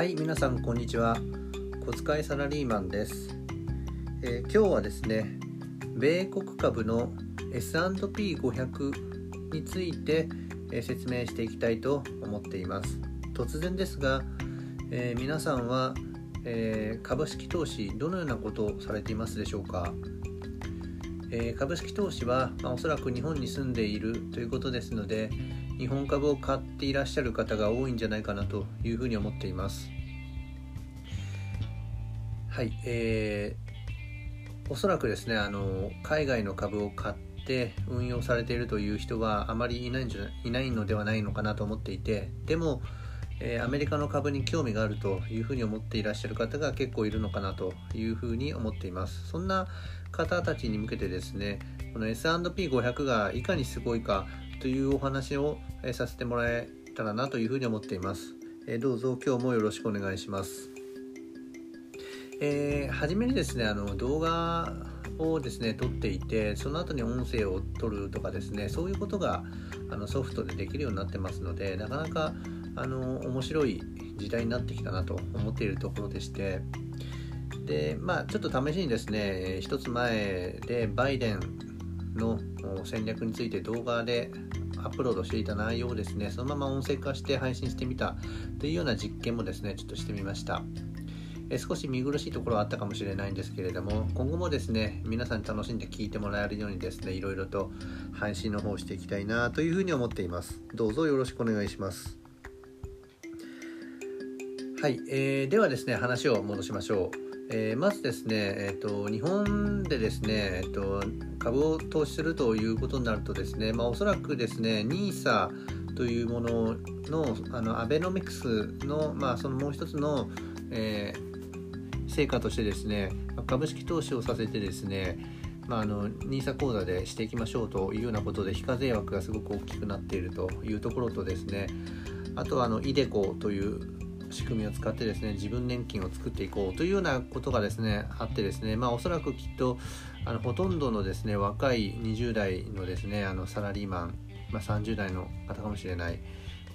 はい皆さんこんにちは。小遣いサラリーマンです、えー、今日はですね米国株の S&P500 について、えー、説明していきたいと思っています。突然ですが、えー、皆さんは、え株式投資どのようなことをされていますでしょうか？え株式投資は、まあ、おそらく日本に住んでいるということですので日本株を買っていらっしゃる方が多いんじゃないかなというふうに思っています。はい、えー、おそらくですねあの海外の株を買って運用されているという人はあまりいないんじゃいないのではないのかなと思っていてでも、えー、アメリカの株に興味があるというふうに思っていらっしゃる方が結構いるのかなというふうに思っていますそんな方たちに向けてですねこの S&P500 がいかにすごいかというお話をさせてもらえたらなというふうに思っています。どうぞ今日もよろしくお願いします。えー、初めにですねあの動画をですね撮っていてその後に音声を撮るとかですねそういうことがあのソフトでできるようになってますのでなかなかあの面白い時代になってきたなと思っているところでしてでまあちょっと試しにですね一つ前でバイデンの戦略について動画でアップロードしていた内容をですねそのまま音声化して配信してみたというような実験もですねちょっとしてみました。え少し見苦しいところはあったかもしれないんですけれども今後もですね皆さんに楽しんで聞いてもらえるようにですねいろいろと配信の方をしていきたいなというふうに思っています。どうぞよろしくお願いします。はい、えー、ではですね話を戻しましょう。えー、まずですね、えーと、日本でですね、えーと、株を投資するということになるとですね、まあ、おそらくですね NISA というもののあのアベノミクスの,、まあそのもう一つの、えー、成果としてですね株式投資をさせてですねま、あの NISA 口座でしていきましょうというようなことで非課税枠がすごく大きくなっているというところとですねあとはあの iDeCo という仕組みを使ってですね自分年金を作っていこうというようなことがですねあってですねまあおそらくきっとあのほとんどのですね若い20代のですねあのサラリーマン、まあ、30代の方かもしれない、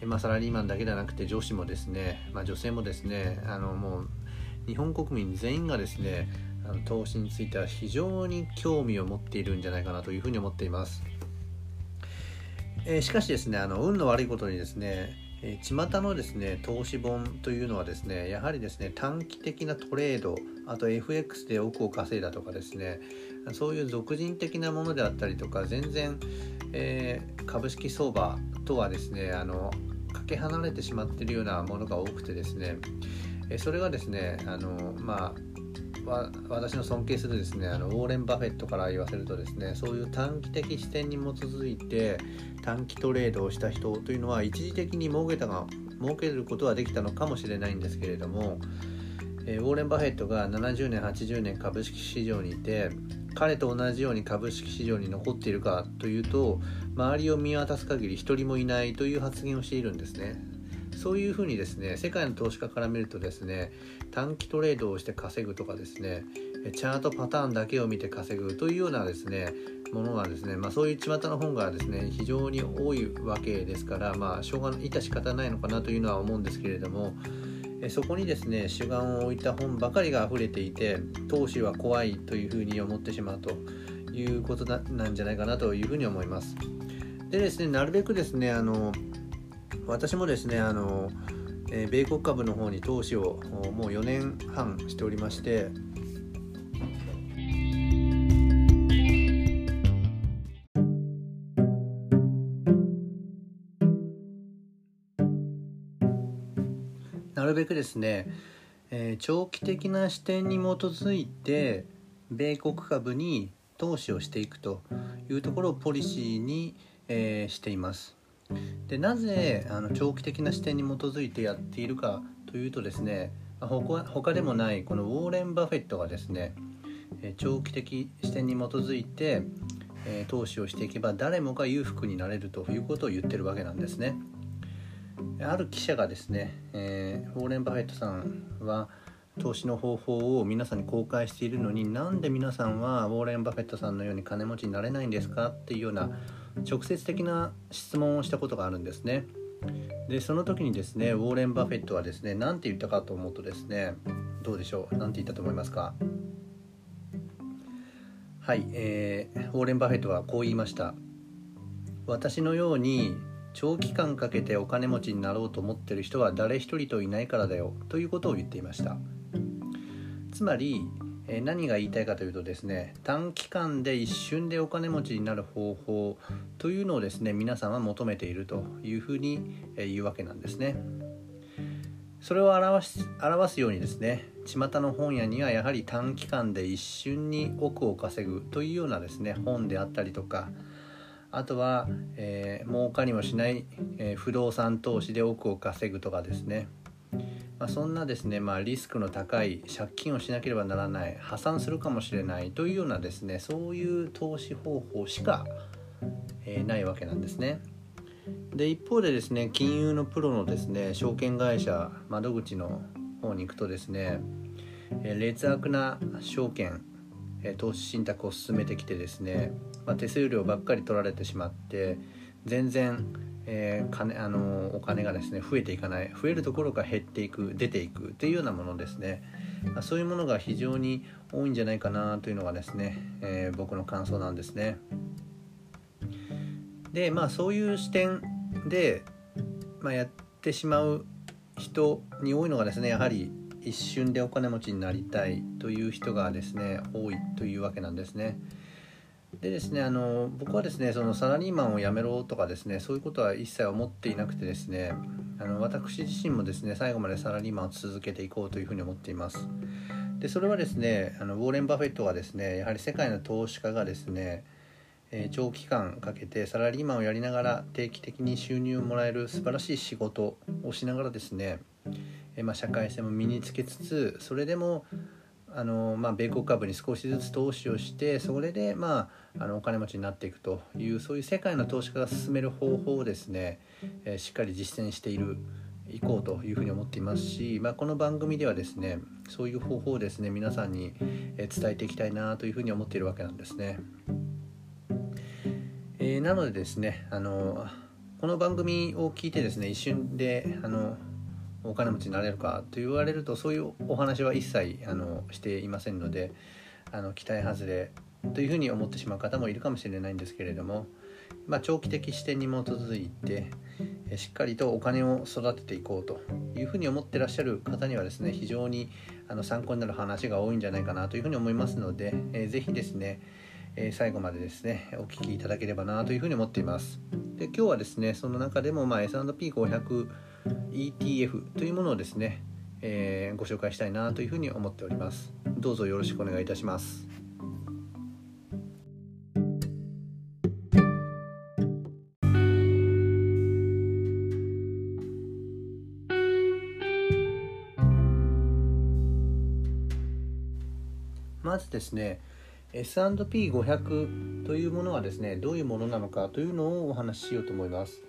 まあ、サラリーマンだけではなくて上司もですね、まあ、女性もですねあのもう日本国民全員がですねあの投資については非常に興味を持っているんじゃないかなというふうに思っています。えー、しかしですねあの運の悪いことにですねえー、巷のですね投資本というのはですねやはりですね短期的なトレードあと FX で億を稼いだとかですねそういう俗人的なものであったりとか全然、えー、株式相場とはですねあのかけ離れてしまっているようなものが多くてですね、それがですねあのまあ私の尊敬するですねあのウォーレン・バフェットから言わせるとですねそういう短期的視点に基づいて短期トレードをした人というのは一時的に儲けたが儲けることはできたのかもしれないんですけれども、えー、ウォーレン・バフェットが70年80年株式市場にいて彼と同じように株式市場に残っているかというと周りを見渡す限り一人もいないという発言をしているんですね。そういうふうにですね世界の投資家から見るとですね短期トレードをして稼ぐとかですねチャートパターンだけを見て稼ぐというようなですねものがですね、まあ、そういう巷の本がですね非常に多いわけですから、まあ、しょうがない致し方ないのかなというのは思うんですけれどもそこにですね主眼を置いた本ばかりが溢れていて投資は怖いというふうに思ってしまうということなんじゃないかなというふうに思います。でですねなるべくですねあの私もですねあの、えー、米国株の方に投資をもう4年半しておりましてなるべくですね、えー、長期的な視点に基づいて米国株に投資をしていくというところをポリシーに、えー、しています。でなぜあの長期的な視点に基づいてやっているかというとですね他他でもないこのウォーレン・バフェットがですね長期的視点に基づいて投資をしていけば誰もが裕福になれるということを言ってるわけなんですね。ある記者がですね、えー、ウォーレン・バフェットさんは投資の方法を皆さんに公開しているのになんで皆さんはウォーレン・バフェットさんのように金持ちになれないんですかっていうような直接的な質問をしたことがあるんですね。でその時にですねウォーレン・バフェットはですね何て言ったかと思うとですねどうでしょう？何て言ったと思いますか？はい、えー、ウォーレン・バフェットはこう言いました私のように長期間かけてお金持ちになろうと思ってる人は誰一人といないからだよということを言っていました。つまりえ何が言いたいかというとですね短期間で一瞬でお金持ちになる方法というのをですね皆さんは求めているというふうに言うわけなんですね。それを表し表すようにですね巷の本屋にはやはり短期間で一瞬に億を稼ぐというようなですね本であったりとかあとは、えー、儲かりもしない、えー、不動産投資で億を稼ぐとかですね。まあ、そんなですね、まあ、リスクの高い借金をしなければならない破産するかもしれないというようなですねそういう投資方法しか、えー、ないわけなんですね。で一方でですね金融のプロのですね証券会社窓口の方に行くとですね、えー、劣悪な証券、え、投資信託を進めてきてですね、まあ、手数料ばっかり取られてしまって全然えー、金あのお金がですね増えていかない増えるところか減っていく出ていくっていうようなものですね、ま、そういうものが非常に多いんじゃないかなというのがですね、えー、僕の感想なんですねでまあそういう視点で、まあ、やってしまう人に多いのがですねやはり一瞬でお金持ちになりたいという人がですね多いというわけなんですね。でですねあの僕はですねそのサラリーマンを辞めろとかですねそういうことは一切思っていなくてですねあの私自身もですね最後までサラリーマンを続けていこうというふうに思っています。でそれはですねあのウォーレン・バフェットはですねやはり世界の投資家がですねえ長期間かけてサラリーマンをやりながら定期的に収入をもらえる素晴らしい仕事をしながらですね、えまあ、社会性も身につけつつそれでもあの、まあ、米国株に少しずつ投資をしてそれで、まあ、あのお金持ちになっていくというそういう世界の投資家が進める方法をですね、えー、しっかり実践しているいこうというふうに思っていますし、まあ、この番組ではですねそういう方法をですね皆さんに伝えていきたいなというふうに思っているわけなんですね。えー、なのでですねあのこの番組を聞いてですね一瞬であのお金持ちになれるかと言われるとそういうお話は一切あのしていませんのであの期待外れというふうに思ってしまう方もいるかもしれないんですけれども、まあ、長期的視点に基づいてしっかりとお金を育てていこうというふうに思ってらっしゃる方にはですね非常にあの参考になる話が多いんじゃないかなというふうに思いますので、えー、ぜひですねえ最後までですねお聞きいただければなというふうに思っています。で今日はですねその中でも、まあ、S&P500 ETF というものをですね、えー、ご紹介したいなというふうに思っております。どうぞよろしくお願いいたします。まずですね S&P500 というものはですねどういうものなのかというのをお話ししようと思います。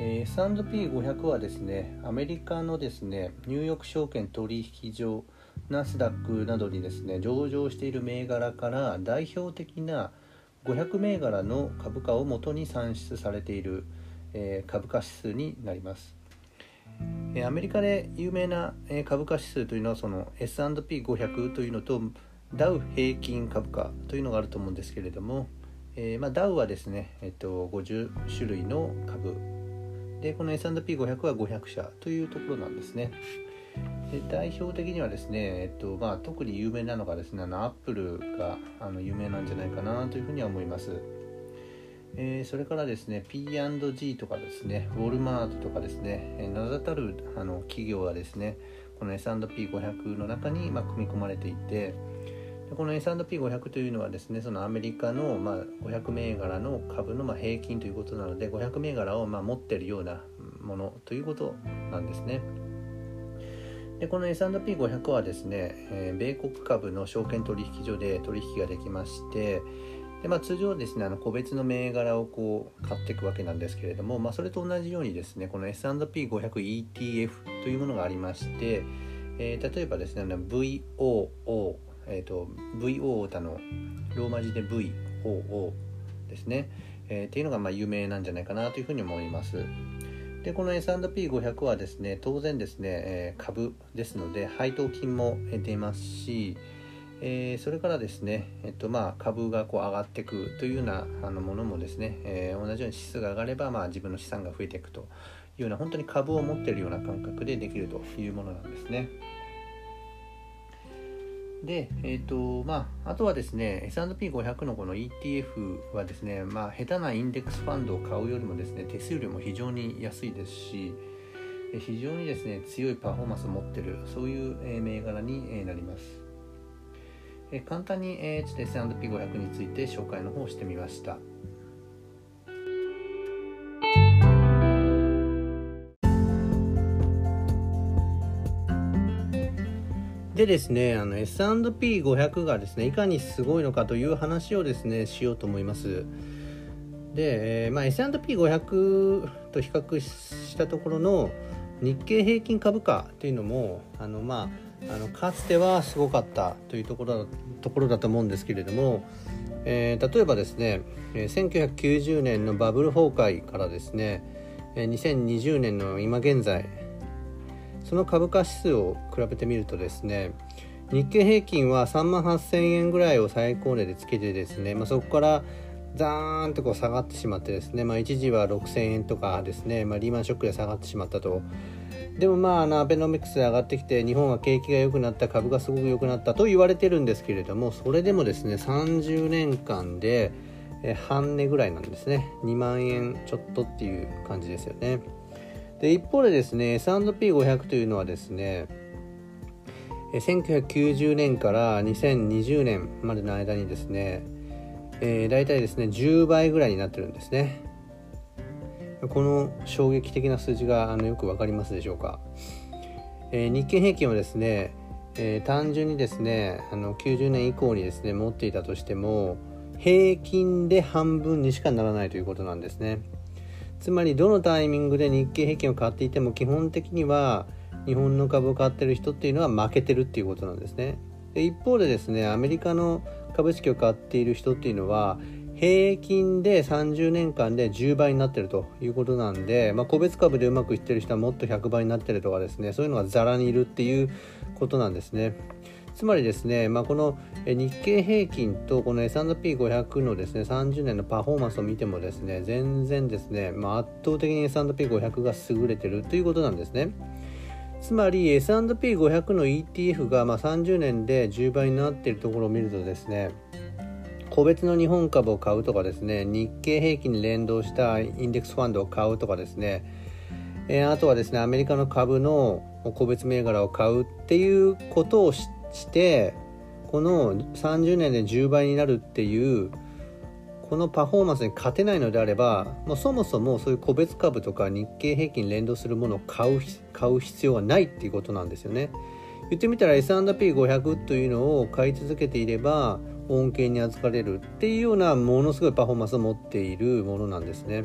えー、S&P500 はですねアメリカのですねニューヨーク証券取引所ナスダックなどにですね上場している銘柄から代表的な500銘柄の株価をもとに算出されている、えー、株価指数になります、えー、アメリカで有名な、えー、株価指数というのはその S&P500 というのとダウ平均株価というのがあると思うんですけれども、えーまあ、ダウはですね、えっと、50種類の株でこの S&P500 は500社というところなんですね。で代表的にはですね、えっとまあ、特に有名なのがですねあのアップルがあの有名なんじゃないかなというふうには思います。えー、それからですね P&G とかですねウォルマートとかですね、え名だたるあの企業はですねこの S&P500 の中に、まあ、組み込まれていてこの S&P500 というのはですねそのアメリカの、ま、500銘柄の株の、ま、平均ということなので500銘柄を、ま、持っているようなものということなんですね。でこの S&P500 はですね、え、米国株の証券取引所で取引ができましてで、まあ、通常ですねあの個別の銘柄をこう買っていくわけなんですけれども、まあ、それと同じようにですねこの S&P500ETF というものがありまして、えー、例えばですね VOO えーと、VO 歌のローマ字で VOO ですね、えー、っていうのがまあ有名なんじゃないかなというふうに思いますでこの S&P500 はですね当然ですね、え株ですので配当金も出ますし、えー、それからですね、えっとまあ、株がこう上がっていくというようなあのものもですね、えー、同じように指数が上がれば、まあ、自分の資産が増えていくというような本当に株を持っているような感覚でできるというものなんですね。で、えーとまあ、あとはですね S&P500 のこの ETF はですね、まあ、下手なインデックスファンドを買うよりもですね手数料も非常に安いですし非常にですね強いパフォーマンスを持ってるそういう銘柄になります。簡単に、ちょっと S&P500 について紹介の方をしてみました。でですね、あの S&P500 がですね、いかにすごいのかという話をですね、しようと思います。で、えーまあ、S&P500 と比較したところの日経平均株価というのも、あのまあ、あのかつてはすごかったというところところだと思うんですけれども、えー、例えばですね1990年のバブル崩壊からですね2020年の今現在その株価指数を比べてみるとですね日経平均は3万8000円ぐらいを最高値でつけてですね、まあ、そこからザーンとこう下がってしまってですね、まあ、一時は6000円とかですね、まあ、リーマンショックで下がってしまったと。でもまああのアベノミクスで上がってきて日本は景気が良くなった株がすごく良くなったと言われてるんですけれどもそれでもですね30年間で半値ぐらいなんですね。2万円ちょっとっていう感じですよね。で一方でですね S&P500 というのはですね1990年から2020年までの間にですね、えー、大体ですね10倍ぐらいになってるんですね。この衝撃的な数字があのよく分かりますでしょうか、えー、日経平均はですね、えー、単純にですねあの90年以降にですね持っていたとしても平均で半分にしかならないということなんですね。つまりどのタイミングで日経平均を買っていても基本的には日本の株を買ってる人っていうのは負けてるっていうことなんですねで一方でですねアメリカの株式を買っている人っていうのは平均で30年間で10倍になってるということなんで、まあ、個別株でうまくいってる人はもっと100倍になってるとかですねそういうのがざらにいるっていうことなんですね。つまりですね、まあ、この日経平均とこの S&P500 のですね30年のパフォーマンスを見てもですね全然ですね、まあ、圧倒的に S&P500 が優れてるということなんですね。つまり S&P500 の ETF がまあ30年で10倍になっているところを見るとですね個別の日本株を買うとかですね日経平均に連動したインデックスファンドを買うとかですね、え、あとはですねアメリカの株の個別銘柄を買うっていうことをししてこの30年で10倍になるっていうこのパフォーマンスに勝てないのであればもうそもそもそういう個別株とか日経平均連動するものを買う買う必要はないっていうことなんですよね。言ってみたら S&P500 というのを買い続けていれば恩恵に預かれるっていうようなものすごいパフォーマンスを持っているものなんですね。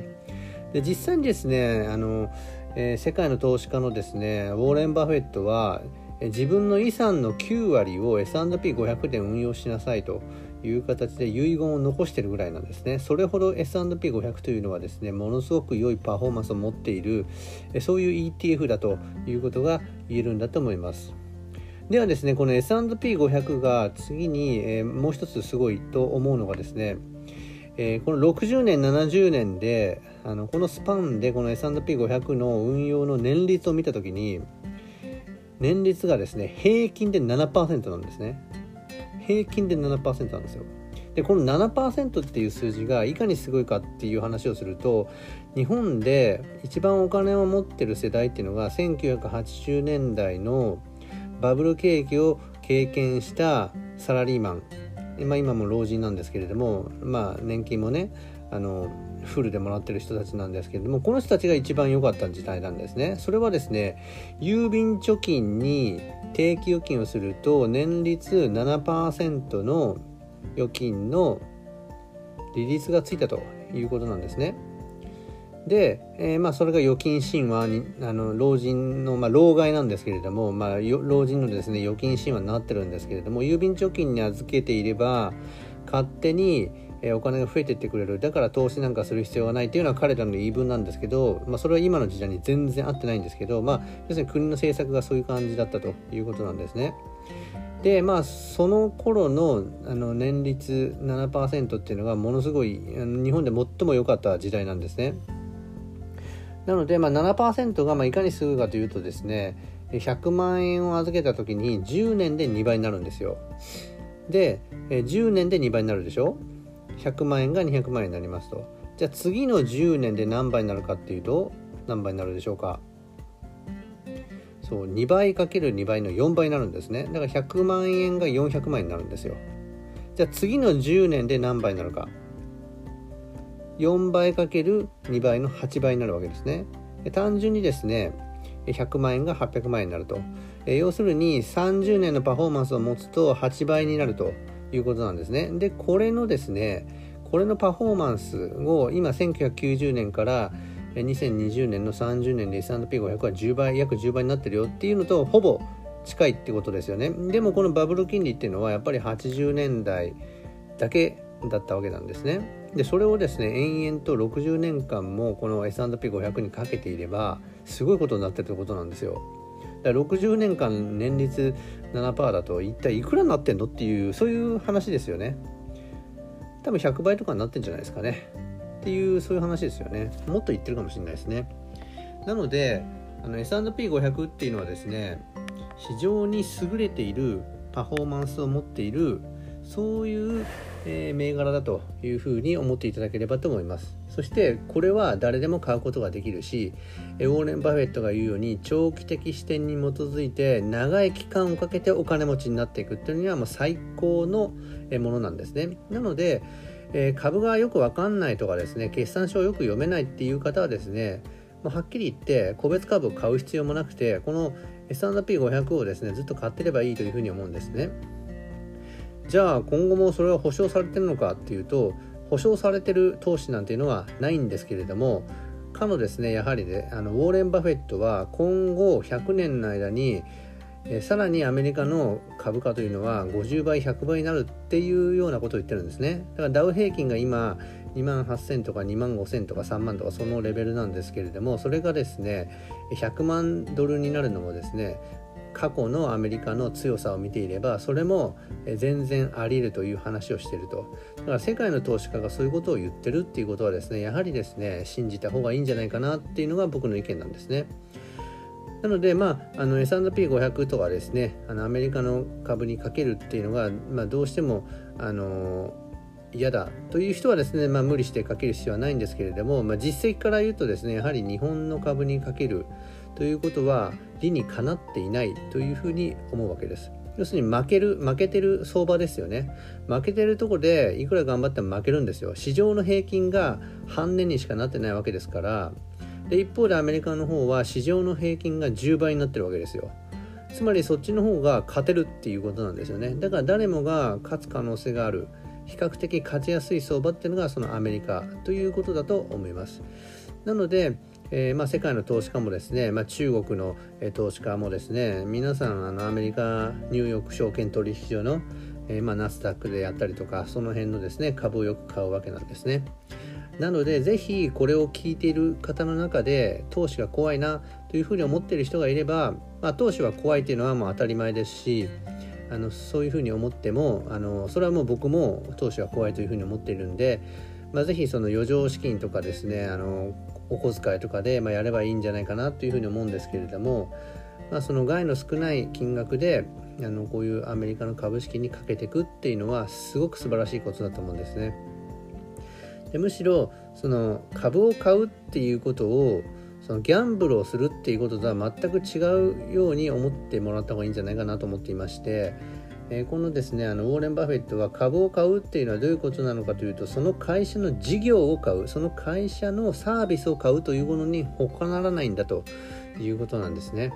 で実際にですねあの、えー、世界の投資家のですねウォーレン・バフェットは自分の遺産の9割を S&P500 で運用しなさいという形で遺言を残しているぐらいなんですね。それほど S&P500 というのはですね、ものすごく良いパフォーマンスを持っている、そういう ETF だということが言えるんだと思います。ではですねこの S&P500 が次に、えー、もう一つすごいと思うのがですね、えー、この60年70年であのこのスパンでこの S&P500 の運用の年率を見た時に年率がですね平均で7%なんですね。平均で7%なんですよ。でこの7%っていう数字がいかにすごいかっていう話をすると日本で一番お金を持ってる世代っていうのが1980年代のバブル景気を経験したサラリーマン、まあ、今も老人なんですけれども、まあ、年金もねあのフルでもらってる人たちなんですけれどもこの人たちが一番良かった時代なんですね。それはですね郵便貯金に定期預金をすると年率7%の預金の利率がついたということなんですね。で、えー、まあ、それが預金神話にあの老人の、まあ、老害なんですけれども、まあ、老人のですね預金神話になってるんですけれども郵便貯金に預けていれば勝手にえお金が増えてってくれるだから投資なんかする必要がないっていうのは彼らの言い分なんですけど、まあ、それは今の時代に全然合ってないんですけど、まあ、要するに国の政策がそういう感じだったということなんですね。でまあその頃のあの年率7%っていうのがものすごい日本で最も良かった時代なんですね。なので、まあ、7%がまあいかにすぐかというとですね100万円を預けた時に10年で2倍になるんですよ。で10年で2倍になるでしょ？100万円が200万円になりますと。じゃあ次の10年で何倍になるかっていうと何倍になるでしょうか？そう2倍かける2倍の4倍になるんですね。だから100万円が400万円になるんですよ。じゃあ次の10年で何倍になるか？4倍かける2倍の8倍になるわけですね。単純にですね100万円が800万円になると。要するに30年のパフォーマンスを持つと8倍になると。いうことなんですね。で、これのですね、これのパフォーマンスを今1990年から2020年の30年で S&P500 は10倍、約10倍になってるよっていうのとほぼ近いってことですよね。でもこのバブル金利っていうのはやっぱり80年代だけだったわけなんですね。で、それをですね、延々と60年間もこの S&P500 にかけていればすごいことになってるってことなんですよ。だから60年間年率7%だと一体いくらになってんのっていうそういう話ですよね。多分100倍とかになってんじゃないですかね。っていうそういう話ですよね。もっと言ってるかもしれないですね。なのであの S&P500 っていうのはですね非常に優れているパフォーマンスを持っているそういう、え、銘柄だというふうに思っていただければと思います。そしてこれは誰でも買うことができるしウォーレン・バフェットが言うように長期的視点に基づいて長い期間をかけてお金持ちになっていくっていうのはもう最高のものなんですね。なのでえ株がよくわかんないとかですね決算書をよく読めないっていう方はですねまはっきり言って個別株を買う必要もなくてこの S&P500 をですねずっと買ってればいいというふうに思うんですね。じゃあ今後もそれは保証されてるのかっていうと保証されてる投資なんていうのはないんですけれどもかのですねやはりねあのウォーレン・バフェットは今後100年の間にえさらにアメリカの株価というのは50倍100倍になるっていうようなことを言ってるんですね。だからダウ平均が今2万8000とか2万5000とか3万とかそのレベルなんですけれどもそれがですね100万ドルになるのもですね過去のアメリカの強さを見ていればそれも全然あり得るという話をしているとだから世界の投資家がそういうことを言ってるっていうことはですねやはりですね信じた方がいいんじゃないかなっていうのが僕の意見なんですね。なので、まあ、あの S&P500 とかですねあのアメリカの株にかけるっていうのが、まあ、どうしてもあの嫌だという人はですね、まあ、無理してかける必要はないんですけれども、まあ、実績から言うとですねやはり日本の株にかけるということは理にかなっていないというふうに思うわけです。要するに負ける、負けてる相場ですよね。負けてるとこでいくら頑張っても負けるんですよ。市場の平均が半年にしかなってないわけですから、で一方でアメリカの方は市場の平均が10倍になってるわけですよ。つまりそっちの方が勝てるっていうことなんですよね。だから誰もが勝つ可能性がある。比較的勝ちやすい相場っていうのがそのアメリカということだと思います。なので、えー、まあ、世界の投資家もですね、まあ、中国の、え投資家もですね皆さんあのアメリカニューヨーク証券取引所の、えー、まあ、ナスダックであったりとかその辺のですね株をよく買うわけなんですね。なのでぜひこれを聞いている方の中で投資が怖いなというふうに思っている人がいれば、まあ、投資は怖いというのはもう当たり前ですしあのそういうふうに思ってもあのそれはもう僕も投資は怖いというふうに思っているんで、まあ、ぜひその余剰資金とかですねあのお小遣いとかで、まあ、やればいいんじゃないかなというふうに思うんですけれども、まあ、その害の少ない金額であのこういうアメリカの株式にかけていくっていうのはすごく素晴らしいことだと思うんですね。でむしろその株を買うっていうことをそのギャンブルをするっていうこととは全く違うように思ってもらった方がいいんじゃないかなと思っていましてえ、このですねあのウォーレン・バフェットは株を買うっていうのはどういうことなのかというとその会社の事業を買うその会社のサービスを買うというものに他ならないんだということなんですね。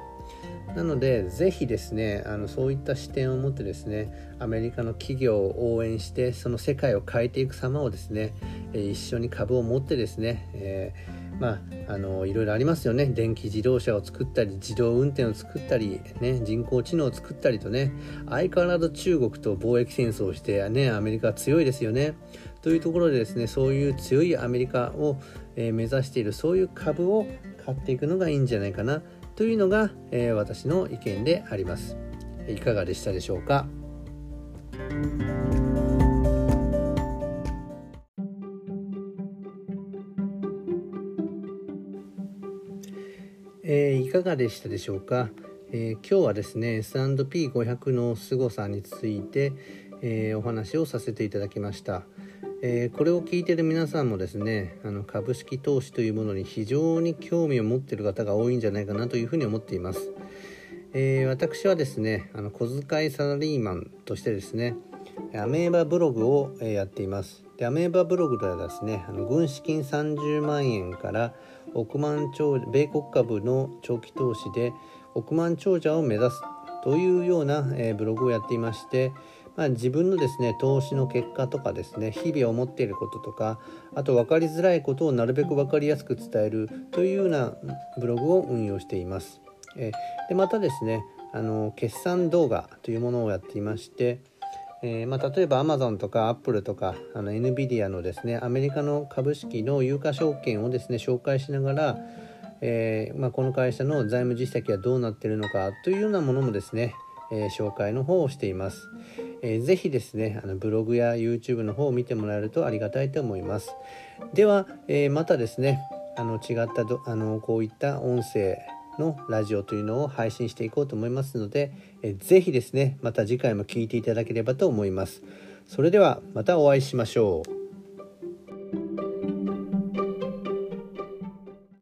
なので、ぜひですね、あのそういった視点を持ってですね、アメリカの企業を応援して、その世界を変えていく様をですね、一緒に株を持ってですね、えまあ、あのいろいろありますよね電気自動車を作ったり自動運転を作ったり、ね、人工知能を作ったりとね相変わらず中国と貿易戦争をして、ね、アメリカは強いですよね。というところでですねそういう強いアメリカを、えー、目指しているそういう株を買っていくのがいいんじゃないかなというのが、えー、私の意見であります。いかがでしたでしょうか？えー、いかがでしたでしょうか、えー、今日はですね S&P500 の凄さについて、えー、お話をさせていただきました、えこれを聞いている皆さんもですねあの株式投資というものに非常に興味を持っている方が多いんじゃないかなというふうに思っています、え私はですねあの小遣いサラリーマンとしてですねアメーバブログをやっています。でアメーバブログではですねあの軍資金30万円から億万長米国株の長期投資で億万長者を目指すというような、えー、ブログをやっていまして、まあ、自分のですね投資の結果とかですね日々思っていることとかあと分かりづらいことをなるべく分かりやすく伝えるというようなブログを運用しています。え、でまたですねあの決算動画というものをやっていましてえー、まあ、例えばアマゾンとかアップルとかあの NVIDIA のですねアメリカの株式の有価証券をですね紹介しながら、えー、まあ、この会社の財務実績はどうなっているのかというようなものもですね、えー、紹介の方をしています、えー、ぜひですねあのブログや YouTube の方を見てもらえるとありがたいと思いますでは、えまたですねあの違ったどあのこういった音声のラジオというのを配信していこうと思いますので、えぜひですね、また次回も聴いていただければと思います。それではまたお会いしましょう。